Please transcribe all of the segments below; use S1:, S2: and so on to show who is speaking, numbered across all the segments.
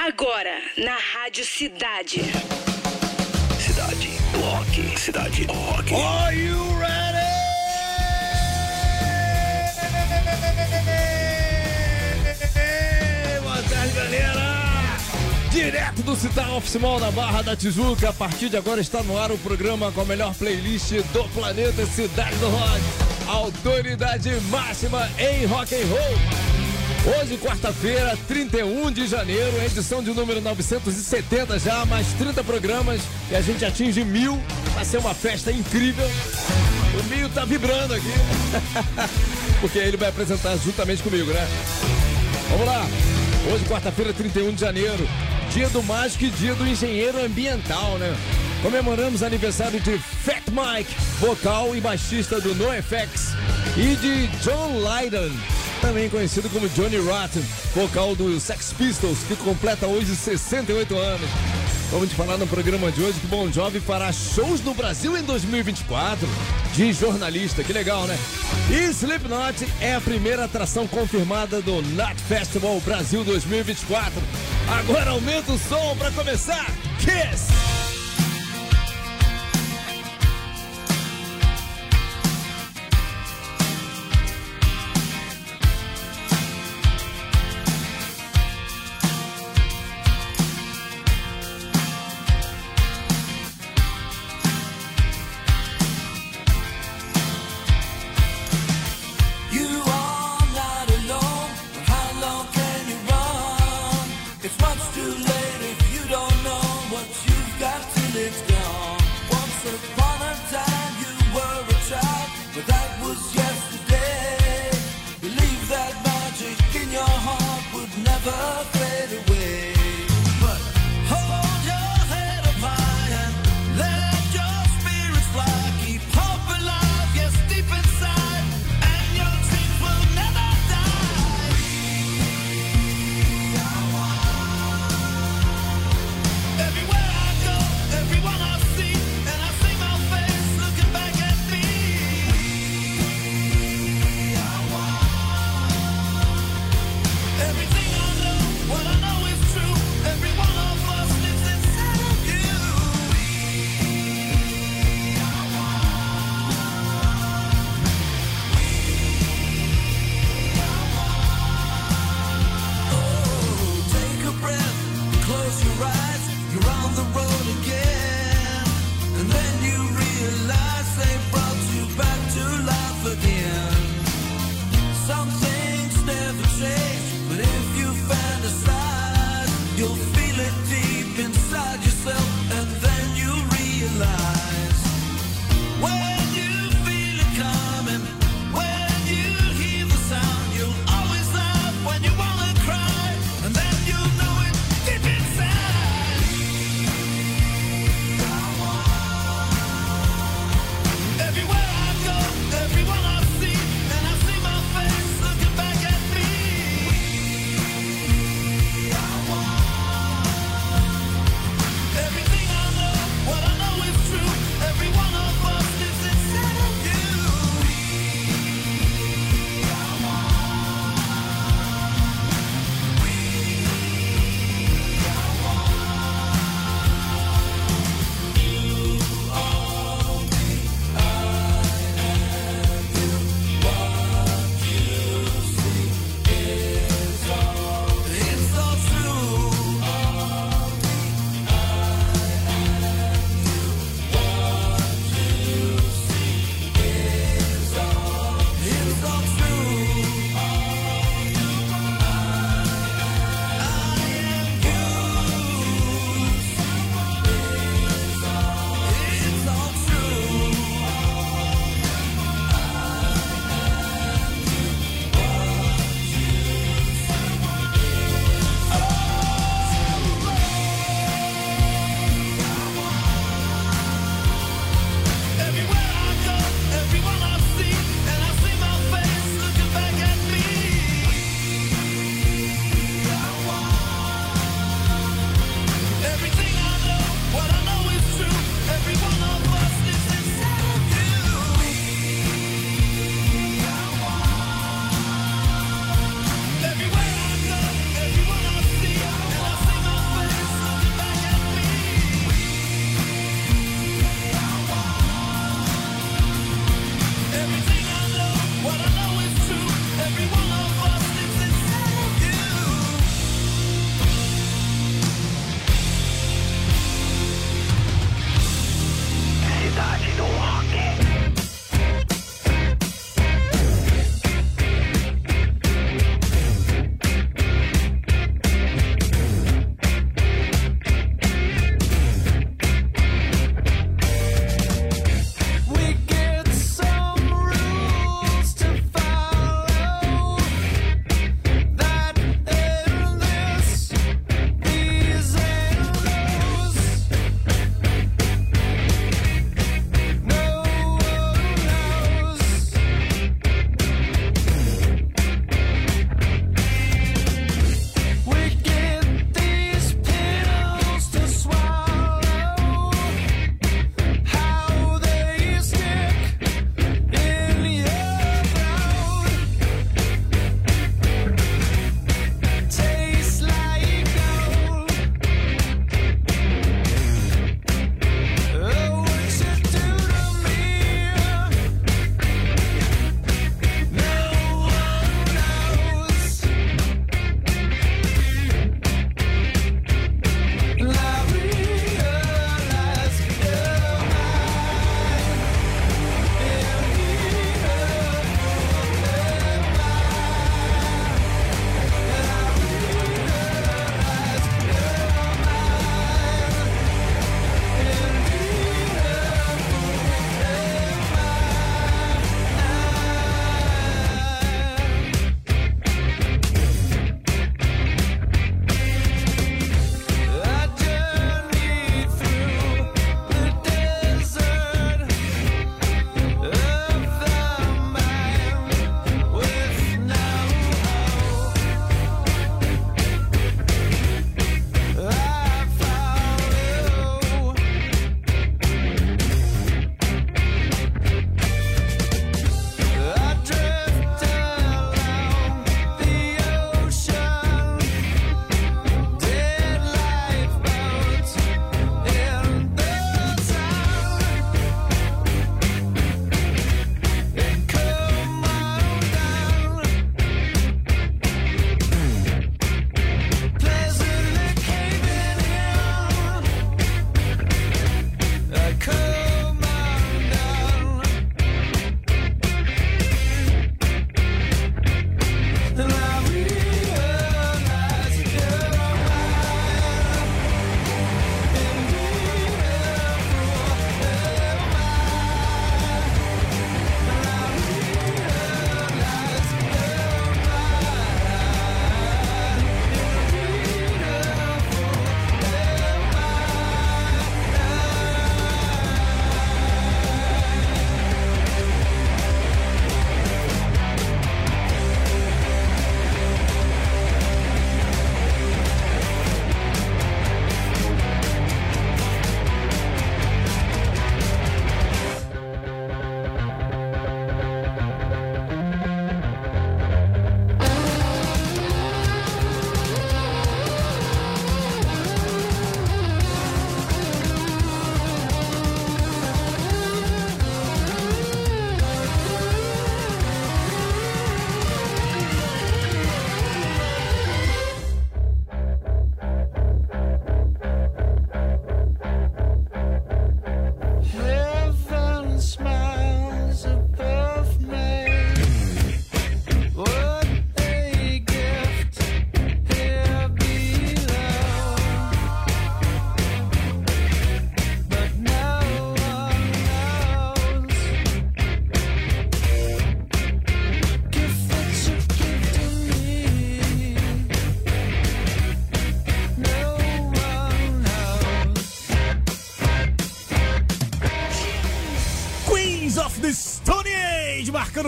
S1: Agora, na Rádio Cidade.
S2: Cidade do Rock. Cidade do Rock.
S3: Are you ready? Boa tarde, galera! Direto do Citar Office Mall na Barra da Tijuca. A partir de agora está no ar o programa com a melhor playlist do planeta Cidade do Rock. Autoridade máxima em rock and roll. Hoje, quarta-feira, 31 de janeiro, edição de número 970 já, mais 30 programas e a gente atinge mil. Vai ser uma festa incrível. O mil tá vibrando aqui. Porque ele vai apresentar juntamente comigo, né? Vamos lá. Hoje, quarta-feira, 31 de janeiro, dia do mágico e dia do engenheiro ambiental, né? Comemoramos aniversário de Fat Mike, vocal e baixista do NoFX, e de John Lydon, também conhecido como Johnny Rotten, vocal do Sex Pistols, que completa hoje 68 anos. Vamos te falar no programa de hoje que Bon Jovi fará shows no Brasil em 2024 de jornalista, que legal, né? E Slipknot é a primeira atração confirmada do Nut Festival Brasil 2024. Agora aumenta o som para começar. Kiss!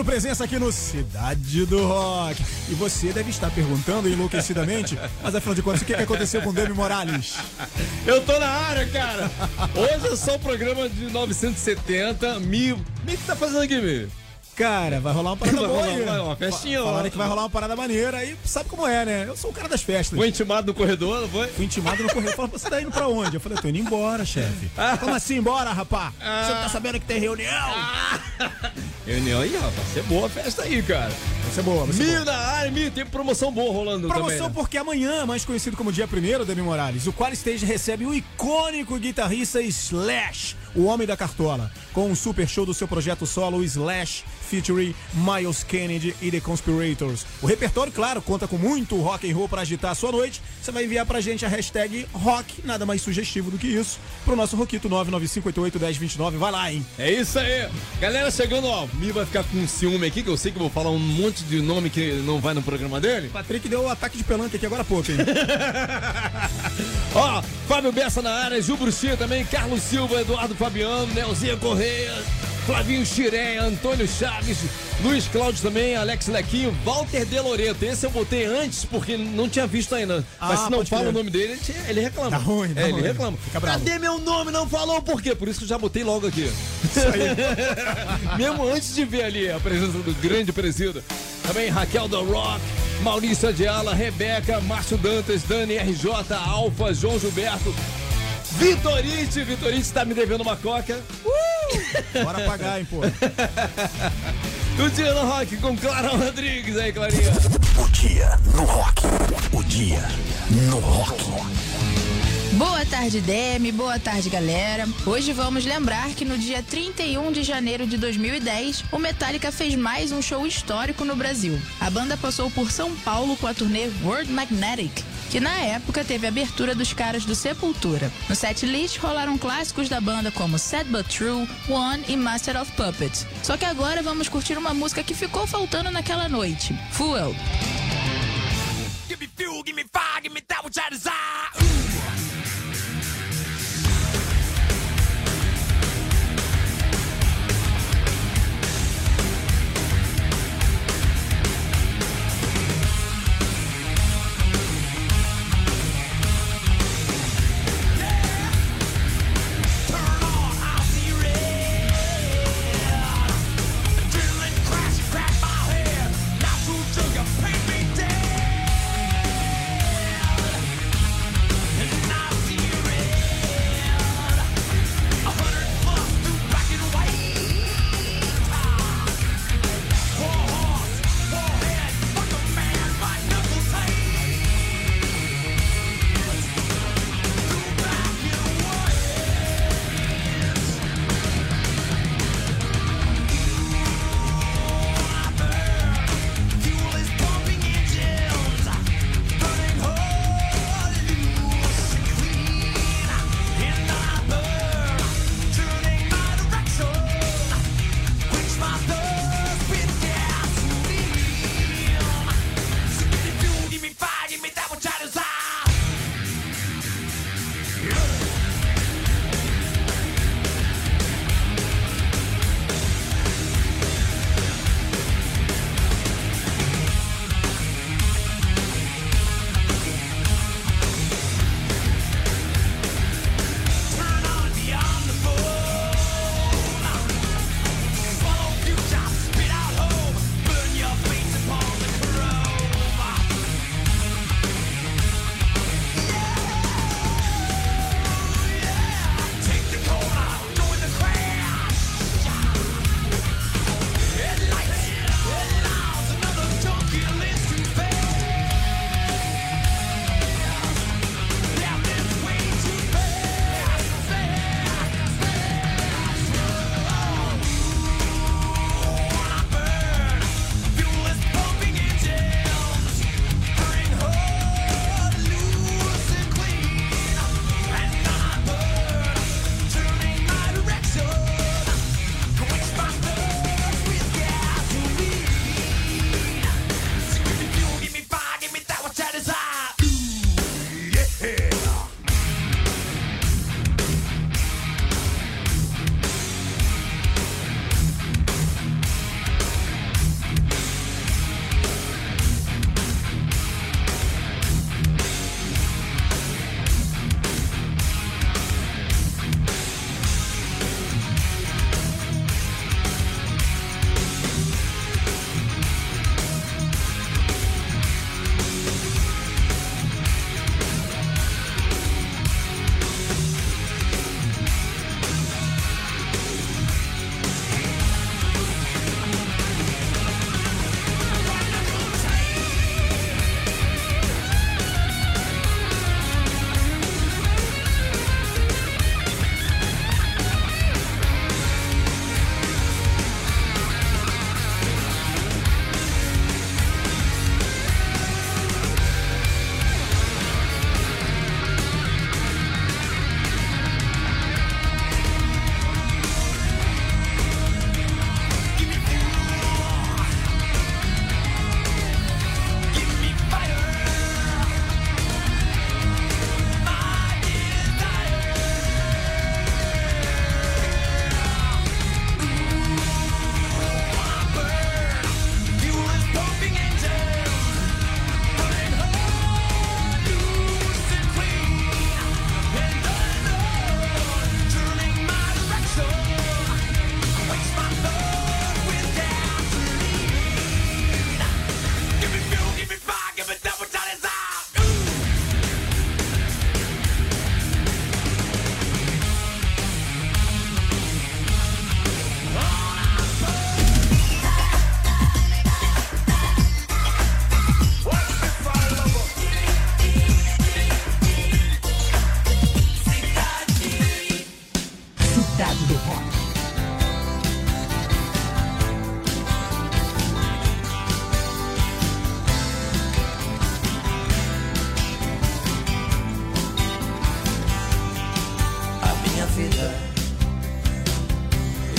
S4: Marcando presença aqui no Cidade do Rock. E você deve estar perguntando enlouquecidamente, mas afinal de contas, o que que aconteceu com o Demi Morales?
S3: Eu tô na área, cara. Hoje é só o programa de 970 mil. O que tá fazendo aqui, meu?
S4: Cara, vai rolar uma parada
S3: Vai
S4: boa
S3: rolar
S4: aí.
S3: uma- uma festinha,
S4: Falaram que vai rolar uma parada maneira e sabe como é, né? Eu sou o cara das festas.
S3: Foi intimado no corredor, não foi?
S4: Fui intimado no correio. Falou, você tá indo pra onde? Eu falei, tô indo embora, chefe. Como assim embora, rapá? Você não tá sabendo que tem reunião?
S3: Reunião aí, rapaz. Vai ser boa a festa aí, cara.
S4: Vai ser boa, vai ser
S3: Mil
S4: boa.
S3: na área, mil. Tem promoção boa rolando
S4: Promoção
S3: também. né?
S4: porque amanhã, mais conhecido como dia 1 Demi Morales, o Qual Stage recebe o icônico guitarrista Slash, o homem da cartola, com um super show do seu projeto solo Slash, featuring Miles Kennedy e The Conspirators. O repertório, claro, conta com muito rock and roll para agitar a sua noite. Você vai enviar pra gente a hashtag rock, nada mais sugestivo do que isso, pro nosso Roquito 995881029. Vai lá, hein?
S3: É isso aí. Galera chegando, ó. Mi vai ficar com ciúme aqui, que eu sei que eu vou falar um monte de nome que não vai no programa dele.
S4: Patrick deu o ataque de pelanca aqui agora há pouco, hein?
S3: Ó, Fábio Bessa na área, Gil Bruxinha também, Carlos Silva, Eduardo Fabiano, Nelzinha Correia, Flavinho Xiré, Antônio Chaves, Luiz Cláudio também, Alex Lequinho, Walter De Loreto. Esse eu botei antes porque não tinha visto ainda. Mas
S4: Ah,
S3: se não fala
S4: crer.
S3: o nome dele, ele, reclama.
S4: Tá ruim, tá
S3: é, ele reclama. Cadê meu nome? Não falou por quê? Por isso que eu já botei logo aqui. Mesmo antes de ver ali a presença do grande presídio. Também Raquel da Rock, Maurício Adiala, Rebeca, Márcio Dantas, Dani RJ, Alfa, João Gilberto, Vitorite. Vitorite tá me devendo uma coca.
S4: Bora pagar, hein, pô.
S3: Do Dia no Rock com Clara Rodrigues. Aí, Clarinha.
S5: O dia no rock. O dia no rock.
S6: Boa tarde, Demi. Boa tarde, galera. Hoje vamos lembrar que no dia 31 de janeiro de 2010, o Metallica fez mais um show histórico no Brasil. A banda passou por São Paulo com a turnê World Magnetic, que na época teve a abertura dos caras do Sepultura. No setlist rolaram clássicos da banda como Sad But True, One e Master of Puppets. Só que agora vamos curtir uma música que ficou faltando naquela noite: Fuel.
S7: Give me fuel, give me fire, give me that which I desire.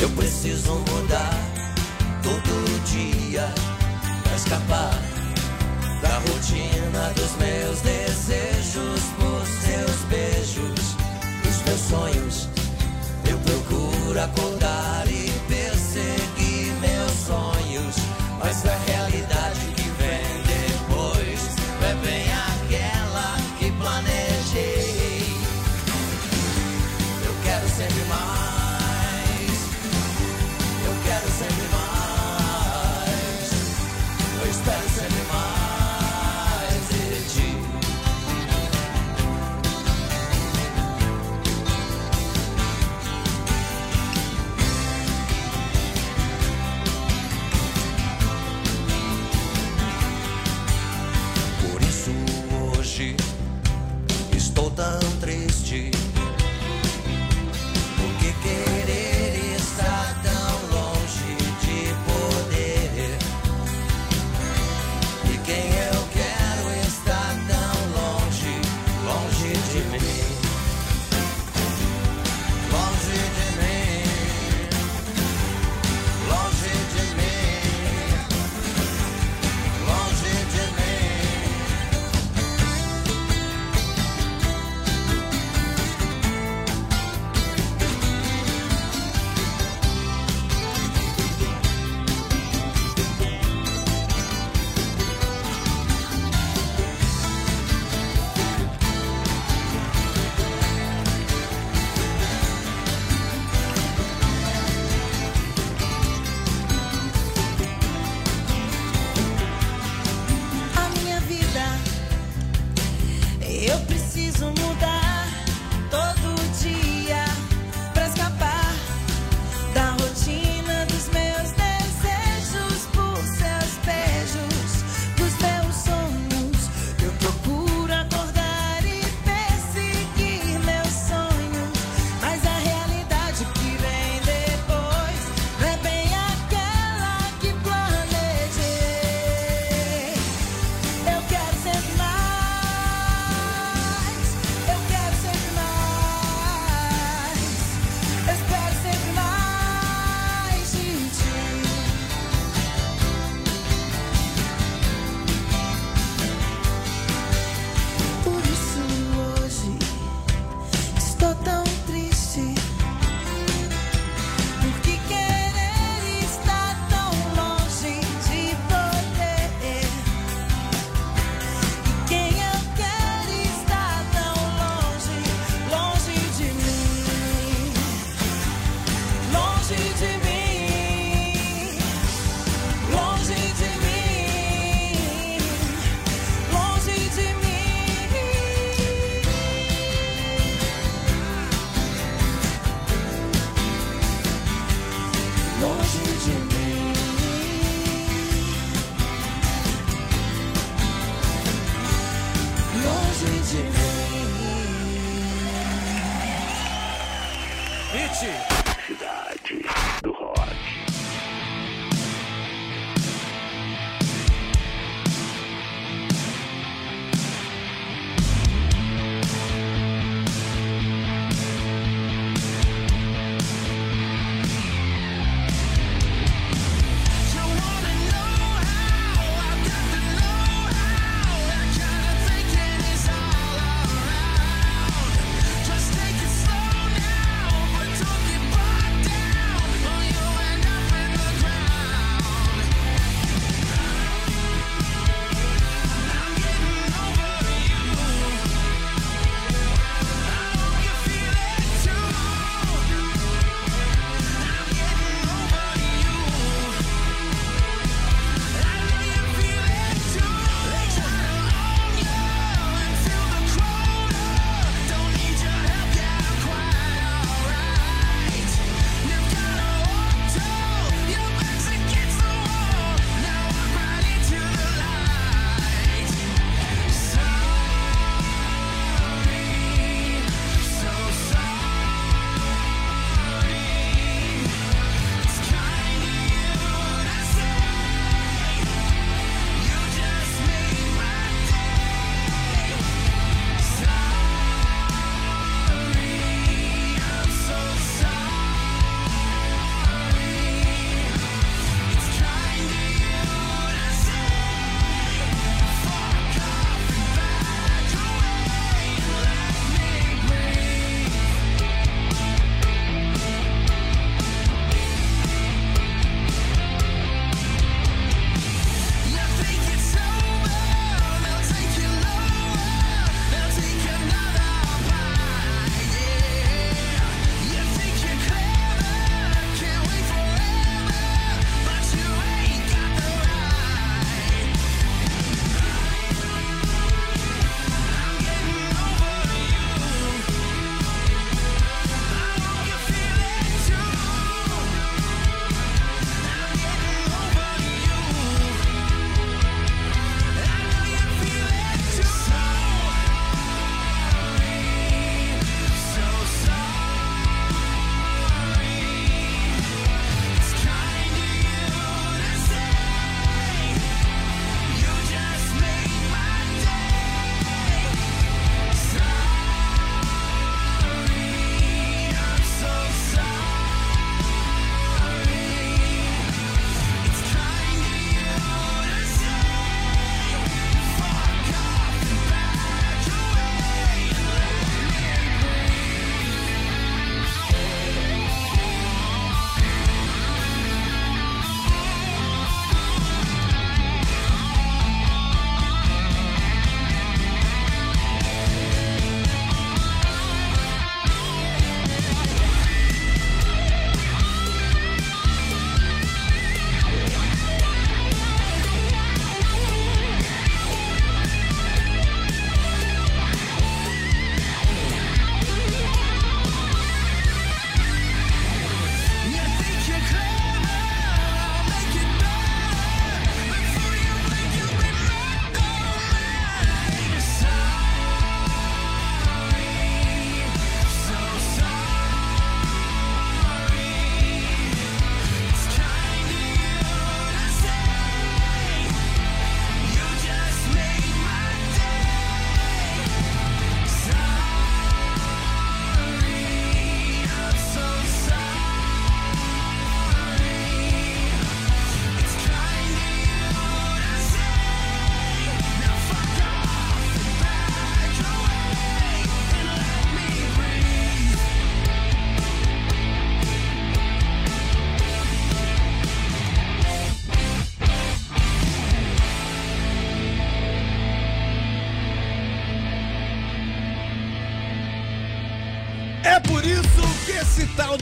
S7: Eu
S8: preciso mudar todo dia pra escapar da rotina dos meus desejos, por seus beijos, os meus sonhos. Eu procuro acordar e perceber.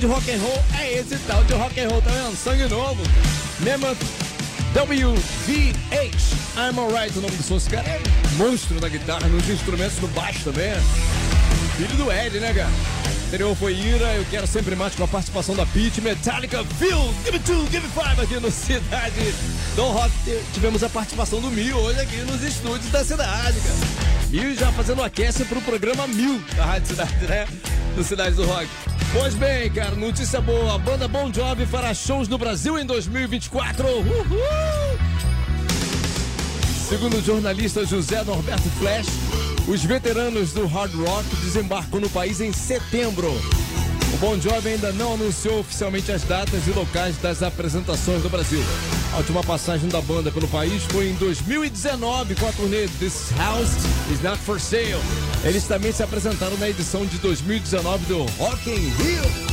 S8: De
S9: rock
S3: and roll é esse tal de rock and roll, tá vendo? Sangue novo. Mammoth WVH. I'm alright, o nome do som. Esse cara é monstro na guitarra, nos instrumentos do baixo também. é. Filho do Ed, né, cara? O anterior foi Ira, eu quero sempre mais com a participação da Pete, Metallica, Phil, Give Me Two, Give Me Five aqui no Cidade do Rock. Tivemos a participação do Mil hoje aqui nos estúdios da cidade, cara. Mil já fazendo aquece pro programa Mil da Rádio Cidade, né? Do Cidade do Rock. Pois bem, cara, notícia boa. A banda Bon Jovi fará shows no Brasil em 2024. Uhul! Segundo o jornalista José Norberto Flash, os veteranos do hard rock desembarcam no país em setembro. O Bon Jovi ainda não anunciou oficialmente as datas e locais das apresentações no Brasil. A última passagem da banda pelo país foi em 2019 com a turnê This House Is Not For Sale. Eles também se apresentaram na edição de 2019 do Rock in Rio.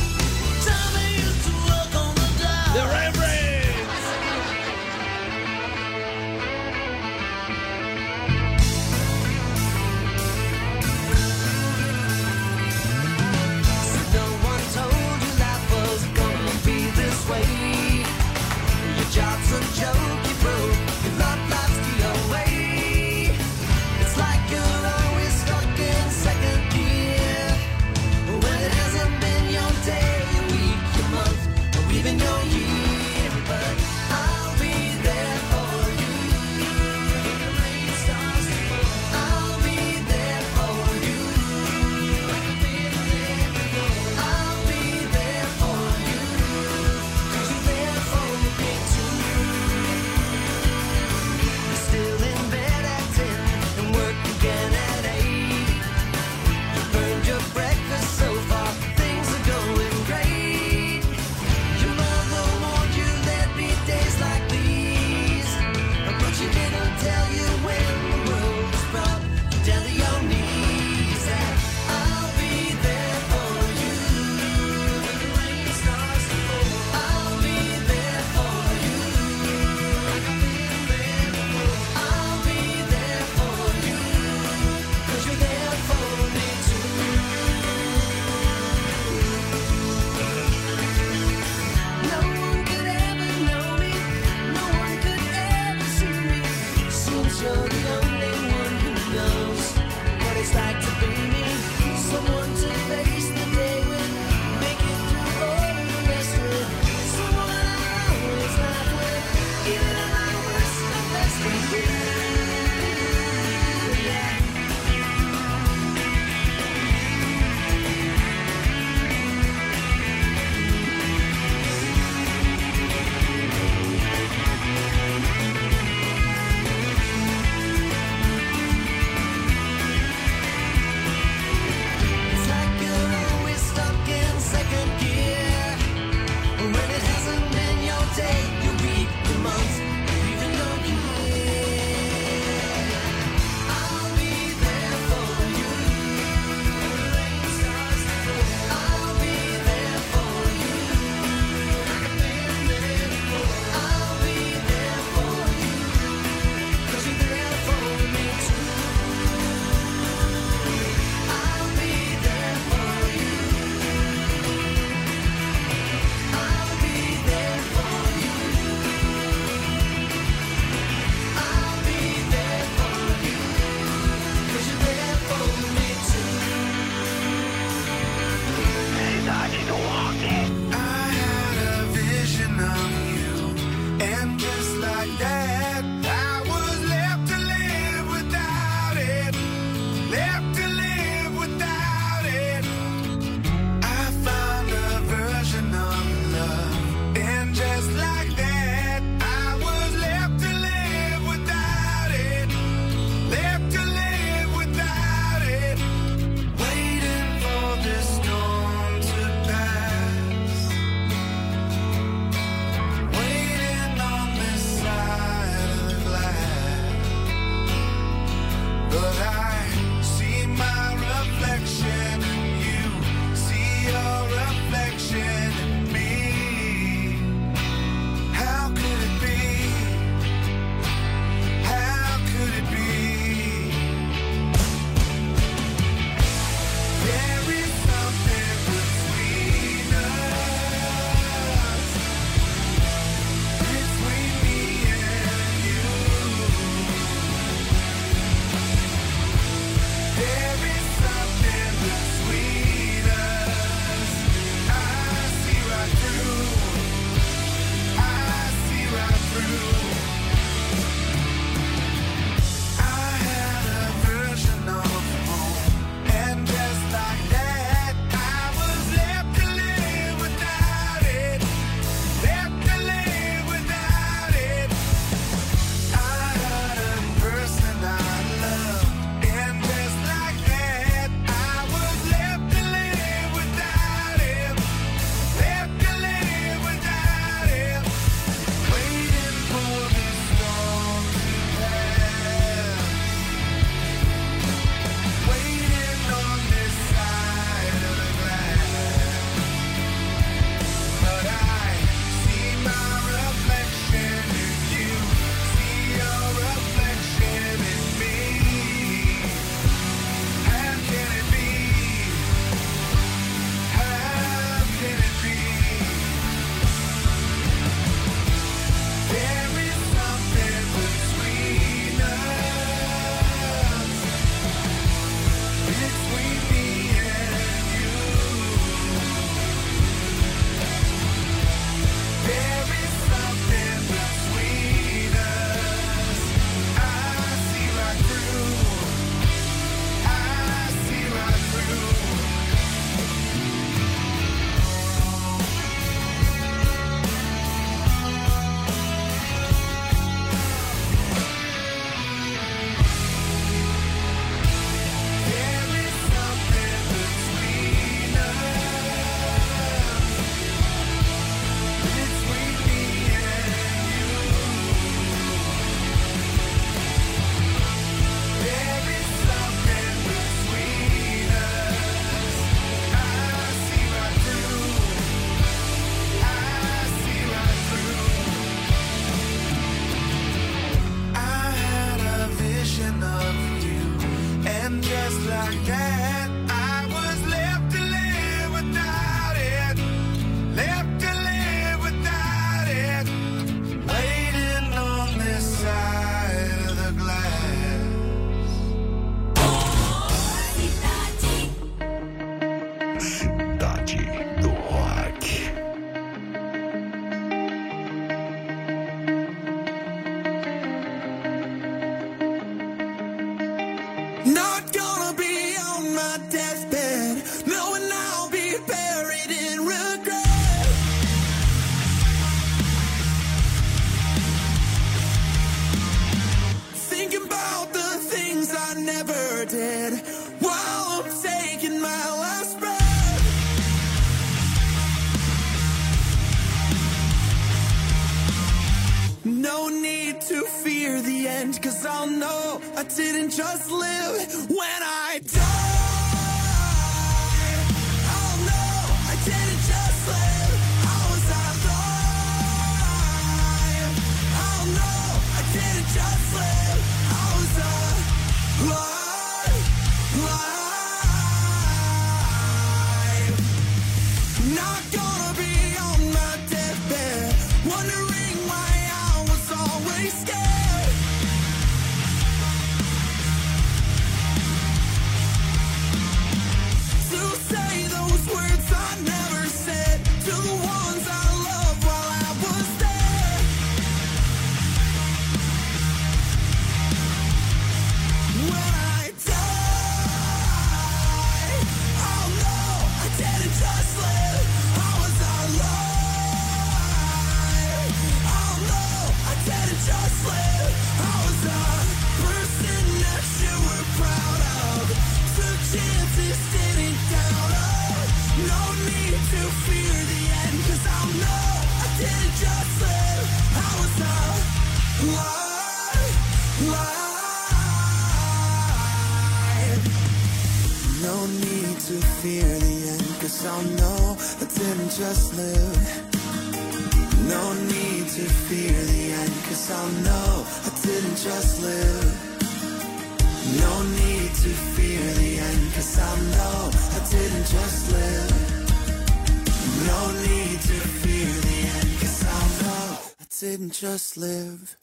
S10: Just live.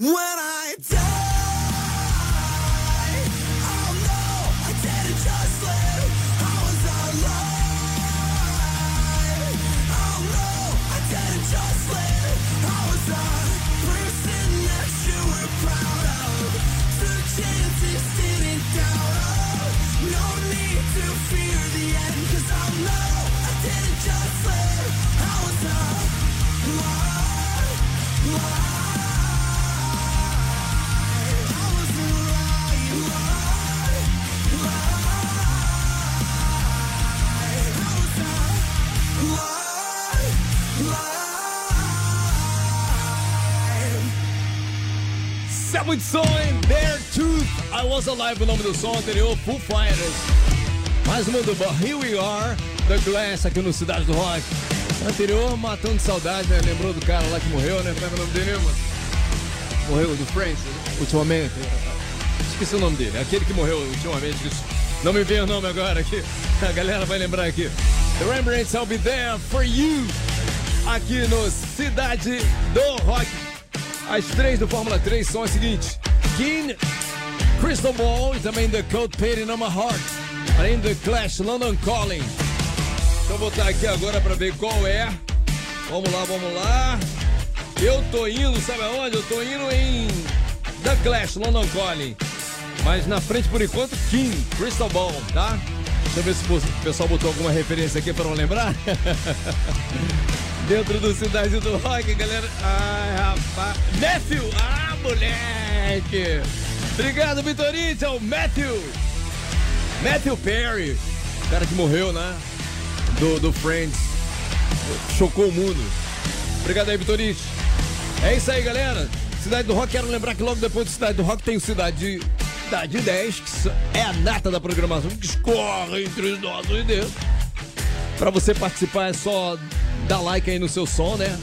S3: É muito som, hein? Their Tooth, I Was Alive, o nome do som anterior, Foo Fighters. Mais uma do Here We Are, The Glass, aqui no Cidade do Rock. Anterior, Matando de Saudade, né? Lembrou do cara lá que morreu, né? Como é é o nome dele, mano? Morreu do Friends, ultimamente. Esqueci o nome dele, aquele que morreu ultimamente. Não me veio o nome agora aqui. A galera vai lembrar aqui. The Rembrandts, I'll Be There For You. Aqui no Cidade do Rock. As três do Fórmula 3 são as seguintes: Keen, Crystal Ball e também The Cold Pain in My Heart. Além do Clash, London Calling. Deixa eu botar aqui agora pra ver qual é. Vamos lá, vamos lá. Eu tô indo, sabe aonde? Eu tô indo em The Clash, London Calling. Mas na frente, por enquanto, King, Crystal Ball, tá? Deixa eu ver se o pessoal botou alguma referência aqui pra não lembrar. Dentro do Cidade do Rock, galera. Ai, rapaz. Matthew! Ah, moleque! Obrigado, Vitorite, é o Matthew! Matthew Perry, o cara que morreu, né? Do, do Friends. Chocou o mundo. Obrigado aí, Vitorite. É isso aí, galera. Cidade do Rock, quero lembrar que logo depois do Cidade do Rock tem o Cidade, Cidade 10, que é a nata da programação que escorre entre os nossos dedos. Pra você participar é só dar like aí no seu som, né?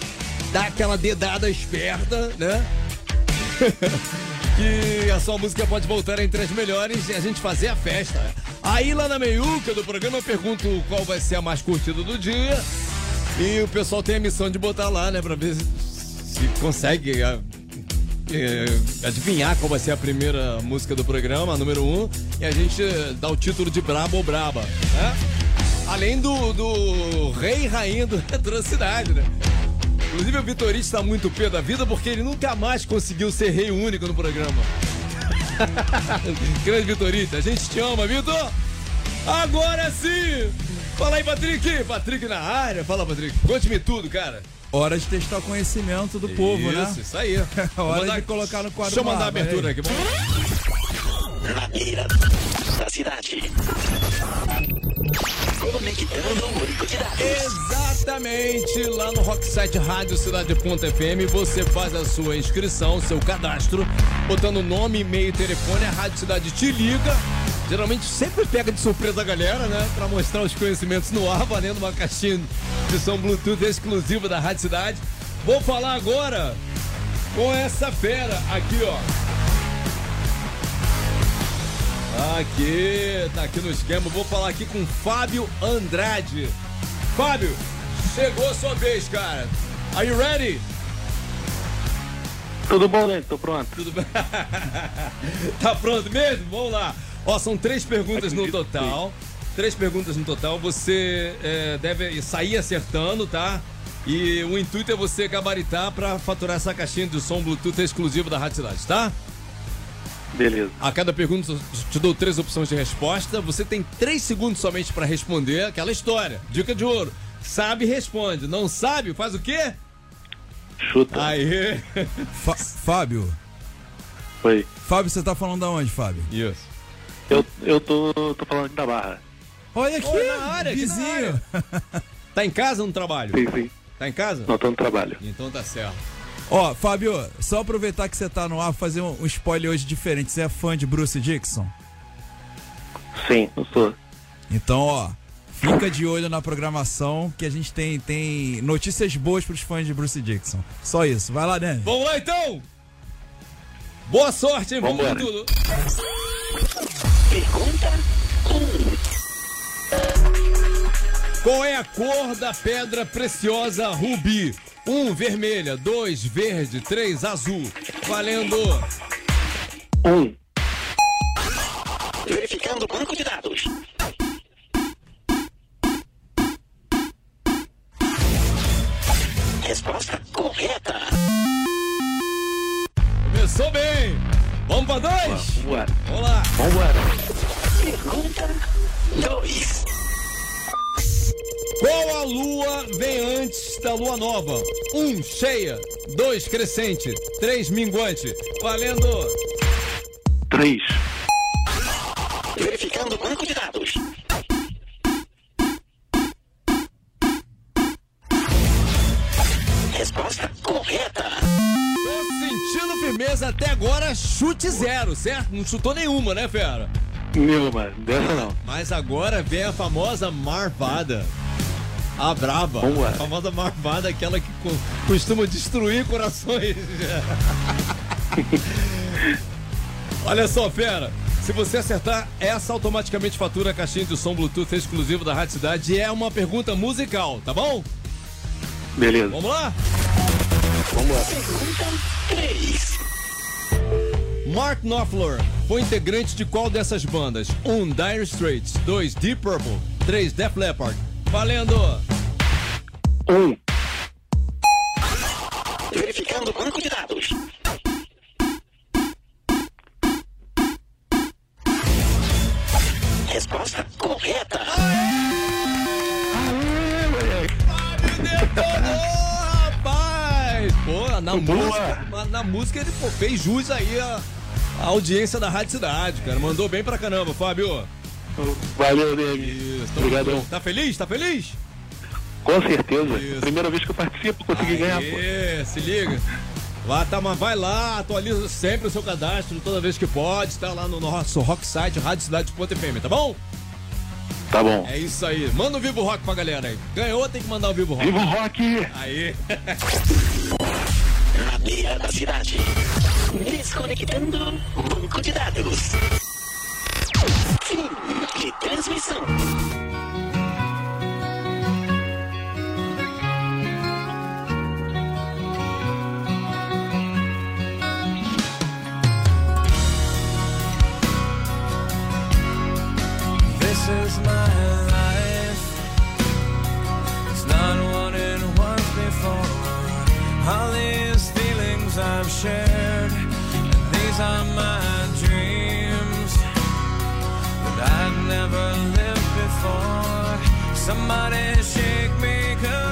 S3: Dar aquela dedada esperta, né? que a sua música pode voltar entre as melhores e a gente fazer a festa. Aí lá na meiuca do programa eu pergunto qual vai ser a mais curtida do dia. E o pessoal tem a missão de botar lá, né? Pra ver se, se consegue a- é, adivinhar qual vai ser a primeira música do programa, a número um. E a gente dá o título de Brabo ou Braba, né? Além do, do rei e rainha do Retrocidade, né? Inclusive o Vitorite está muito pé da vida porque ele nunca mais conseguiu ser rei único no programa. Grande Vitorite, a gente te ama, Vitor! Agora sim! Fala aí, Patrick! Patrick na área. Fala, Patrick. Conte-me tudo, cara.
S11: Hora de testar o conhecimento do povo,
S3: isso,
S11: né?
S3: Isso aí. Vou
S11: Hora
S3: mandar-
S11: de colocar no quadro
S3: Deixa eu mandar a abertura
S11: aí.
S3: aqui. Vamos
S2: Na beira da cidade.
S3: Exatamente, lá no Rocksite Rádio Cidade.fm você faz a sua inscrição, seu cadastro, botando nome, e-mail telefone, a Rádio Cidade te liga. Geralmente sempre pega de surpresa a galera, né? Pra mostrar os conhecimentos no ar, valendo uma caixinha de som Bluetooth exclusiva da Rádio Cidade. Vou falar agora com essa fera aqui, ó. Aqui, tá aqui no esquema. Vou falar aqui com Fábio Andrade. Fábio, chegou a sua vez, cara. Are you ready?
S12: Tudo bom, né? Tô pronto.
S3: Tudo bem? tá pronto mesmo? Vamos lá. Ó, são três perguntas no total. Três perguntas no total. Você é, deve sair acertando, tá? E o intuito é você gabaritar pra faturar essa caixinha de som Bluetooth exclusivo da Rádio Cidade, tá?
S12: Beleza.
S3: A cada pergunta eu te dou três opções de resposta. Você tem três segundos somente para responder aquela história. Dica de ouro. Sabe, responde. Não sabe, faz o quê?
S12: Chuta.
S3: Aí.
S11: Fábio.
S12: Foi.
S11: Fábio, você tá falando da onde, Fábio?
S3: Isso.
S12: Eu, eu tô, tô falando aqui da Barra.
S11: Olha aqui,
S3: Oi, na área, aqui na
S11: vizinho.
S3: Tá em casa ou no trabalho?
S12: Sim, sim.
S3: Tá em casa?
S12: Não, tô no trabalho.
S3: Então tá certo.
S11: Ó, Fábio, só aproveitar que você tá no ar, fazer um, um spoiler hoje diferente. Você é fã de Bruce Dixon?
S12: Sim, eu sou.
S11: Então, ó, fica de olho na programação que a gente tem, tem notícias boas pros fãs de Bruce Dixon. Só isso. Vai lá, né?
S3: Vamos lá então! Boa sorte, hein? Vamos com tudo.
S2: Pergunta 1.
S3: Qual é a cor da pedra preciosa rubi? 1. Um, vermelha. 2. Verde. 3. Azul. Valendo.
S12: Um.
S2: Verificando o banco de dados. Resposta correta.
S3: Começou bem. Vamos pra dois? Vamos lá.
S12: Vambora.
S2: Pergunta 2.
S3: Qual a lua vem antes da lua nova? 1. Um, cheia. 2. Crescente. 3. Minguante. Valendo.
S12: Três.
S2: Verificando o banco de dados. Resposta correta.
S3: Tô sentindo firmeza até agora, chute zero, certo? Não chutou nenhuma, né, fera?
S12: Nenhuma. Dessa não.
S3: Mas agora vem a famosa marvada. A braba.
S12: Vambora.
S3: A famosa marvada, aquela que co- costuma destruir corações. Olha só, fera. Se você acertar, essa automaticamente fatura a caixinha de som Bluetooth exclusivo da Rádio Cidade. E é uma pergunta musical, tá bom?
S12: Beleza.
S3: Vamos lá?
S2: Pergunta 3.
S3: Mark Knopfler foi integrante de qual dessas bandas? 1. Um, Dire Straits 2. Deep Purple 3. Def Leppard Valendo!
S12: Um.
S2: Verificando o banco de dados. Resposta correta.
S3: Ô, rapaz! Pô, na
S12: Boa.
S3: música, na música ele pô, fez jus aí a, a audiência da Rádio Cidade, cara. Mandou bem pra caramba, Fábio.
S12: Valeu, Demi. Obrigadão.
S3: Tá feliz? Tá feliz?
S12: Com certeza.
S3: Isso.
S12: Primeira vez que eu participo, consegui ganhar, pô.
S3: Aê, se liga. Lá tá, mas vai lá, atualiza sempre o seu cadastro toda vez que pode, tá lá no nosso rock site, radiocidade.fm, tá bom?
S12: Tá bom.
S3: É isso aí. Manda o Vivo Rock pra galera aí. Ganhou, tem que mandar o Vivo Rock.
S12: Viva o rock!
S3: Aí.
S2: Na beira da cidade. Desconectando banco de dados. De transmissão.
S13: This is my life. It's not what it was before. All these feelings I've shared, these are my Somebody shake me, cause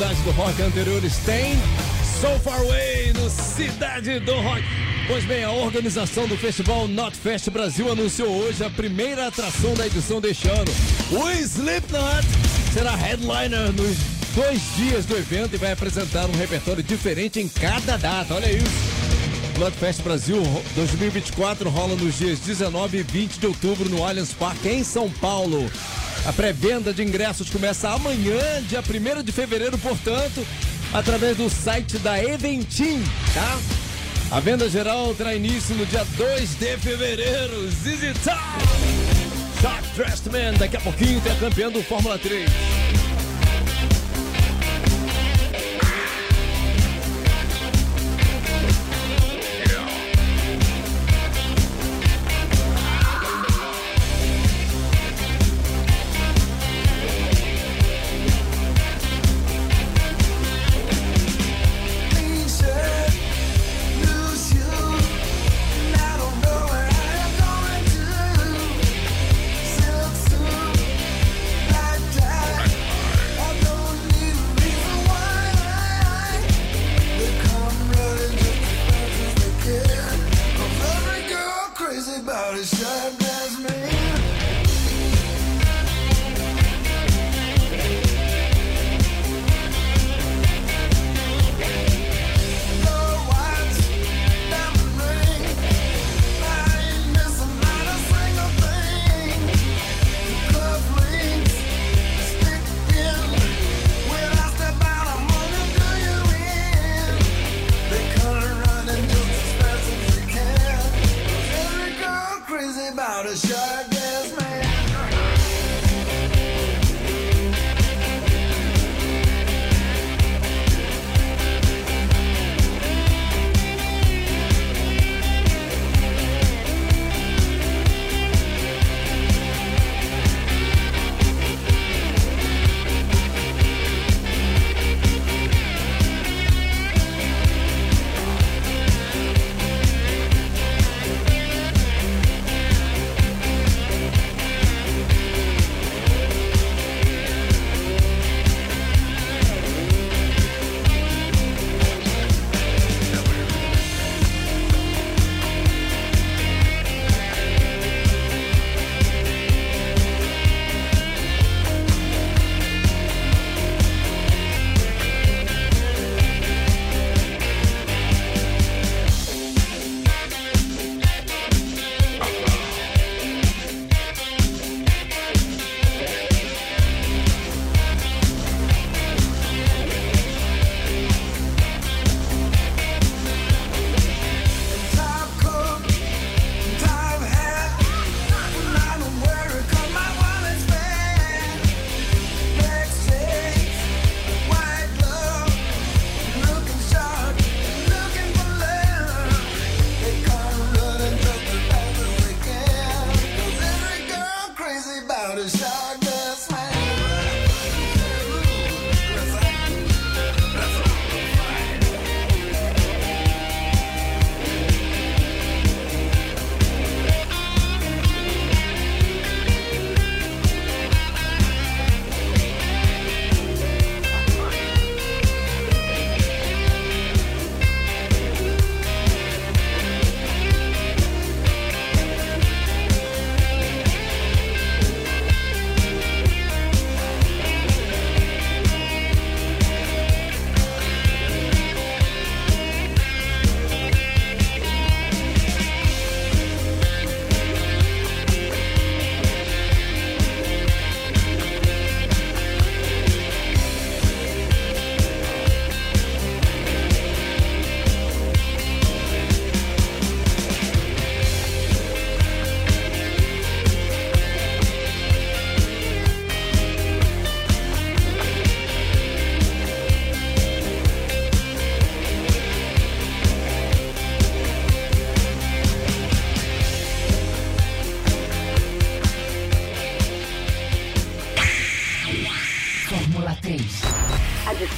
S2: Cidade do Rock
S10: anteriores tem So Far Away no Cidade do Rock. Pois bem, a organização do festival Notfest Brasil anunciou hoje a primeira atração da edição deste ano. O Slipknot será headliner nos dois dias do evento e vai apresentar um repertório diferente em cada data. Olha isso. Bloodfest Brasil 2024 rola nos dias 19 e 20 de outubro no Allianz Parque, em São Paulo. A pré-venda de ingressos começa amanhã, dia 1 de fevereiro, portanto, através do site da Eventim, tá? A venda geral terá início no dia 2 de fevereiro. ZZ Top! Shark Dressed Man, daqui a pouquinho tem a campeã do Fórmula 3.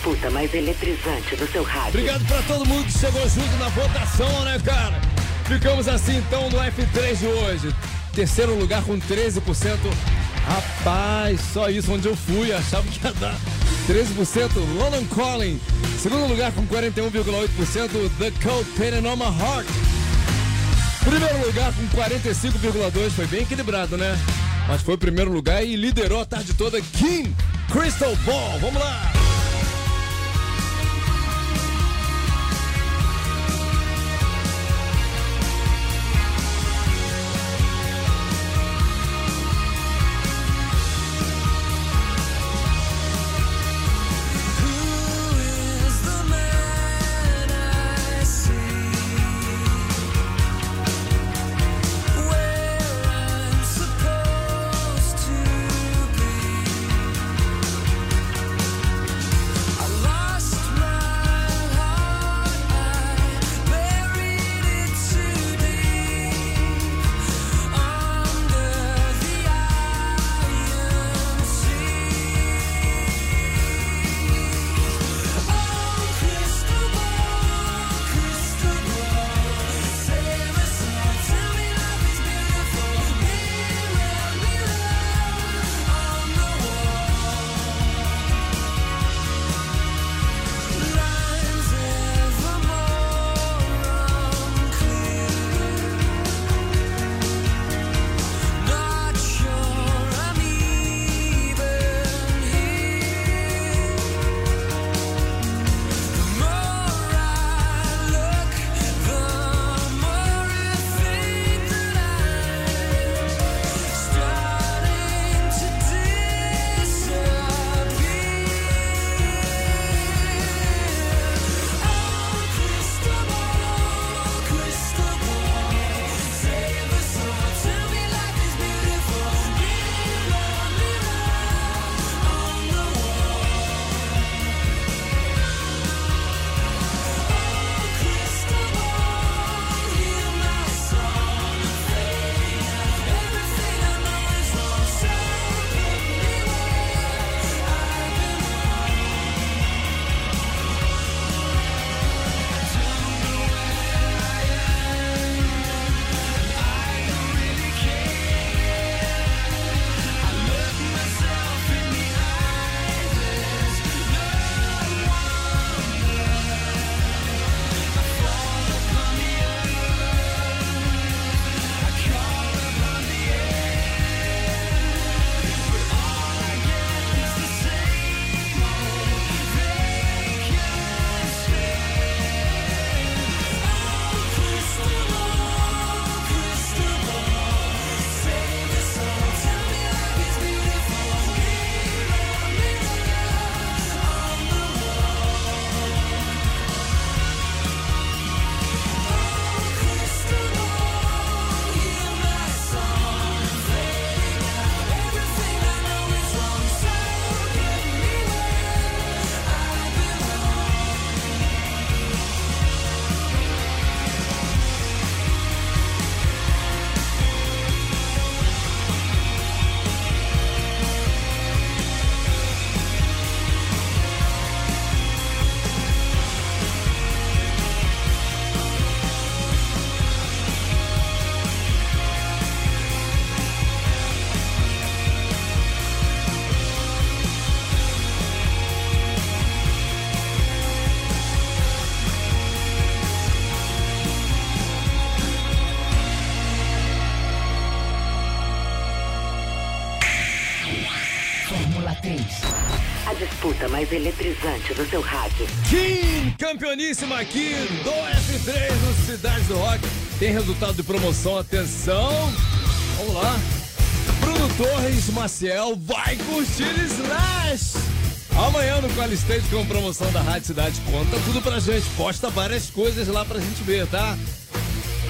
S14: Disputa mais eletrizante do seu rádio.
S10: Obrigado pra todo mundo que chegou junto na votação, né, cara? Ficamos assim então no F3 de hoje. Terceiro lugar com 13%. Rapaz, só isso onde eu fui, achava que ia dar
S15: 13%, London Calling. Segundo lugar com 41,8%, The Cold Pain My Heart. Primeiro lugar com 45,2%, foi bem equilibrado, né? Mas foi primeiro lugar e liderou a tarde toda Kim Crystal Ball. Vamos lá!
S14: Eletrizante do seu rádio.
S15: Kim, campeoníssima aqui do F3 no Cidade do Rock. Tem resultado de promoção, atenção. Vamos lá. Bruno Torres Maciel vai curtir Slash. Amanhã no Qual Stage com promoção da Rádio Cidade. Conta tudo pra gente. Posta várias coisas lá pra gente ver, tá?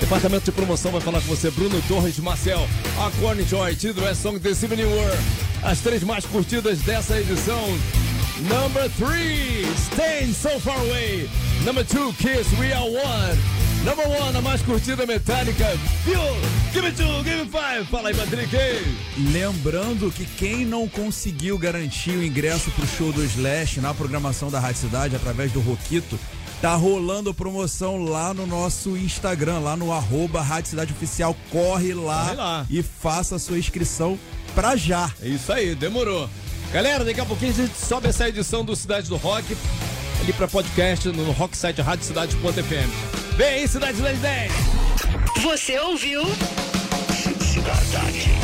S15: Departamento de promoção vai falar com você, Bruno Torres Marcel, a Corny Joy, título é Song The Symphony War. As três mais curtidas dessa edição. Number 3, Stand So Far Away. Number 2, Kiss, We Are One. Number 1, a mais curtida metálica, Feel, Give Me Two, Give Me Five. Fala aí, Patrick.
S11: Lembrando que quem não conseguiu garantir o ingresso pro show do Slash na programação da Rádio Cidade através do Roquito, tá rolando promoção lá no nosso Instagram, lá no arroba Rádio Cidade Oficial. Corre lá,
S15: Corre lá.
S11: e faça a sua inscrição pra já.
S15: É isso aí, demorou.
S3: Galera, daqui a pouquinho a gente sobe essa edição do Cidade do Rock ali para podcast no Rock Site Rádio Cidade.fm. Vem aí, Cidade 1010!
S1: Você ouviu? Cidade.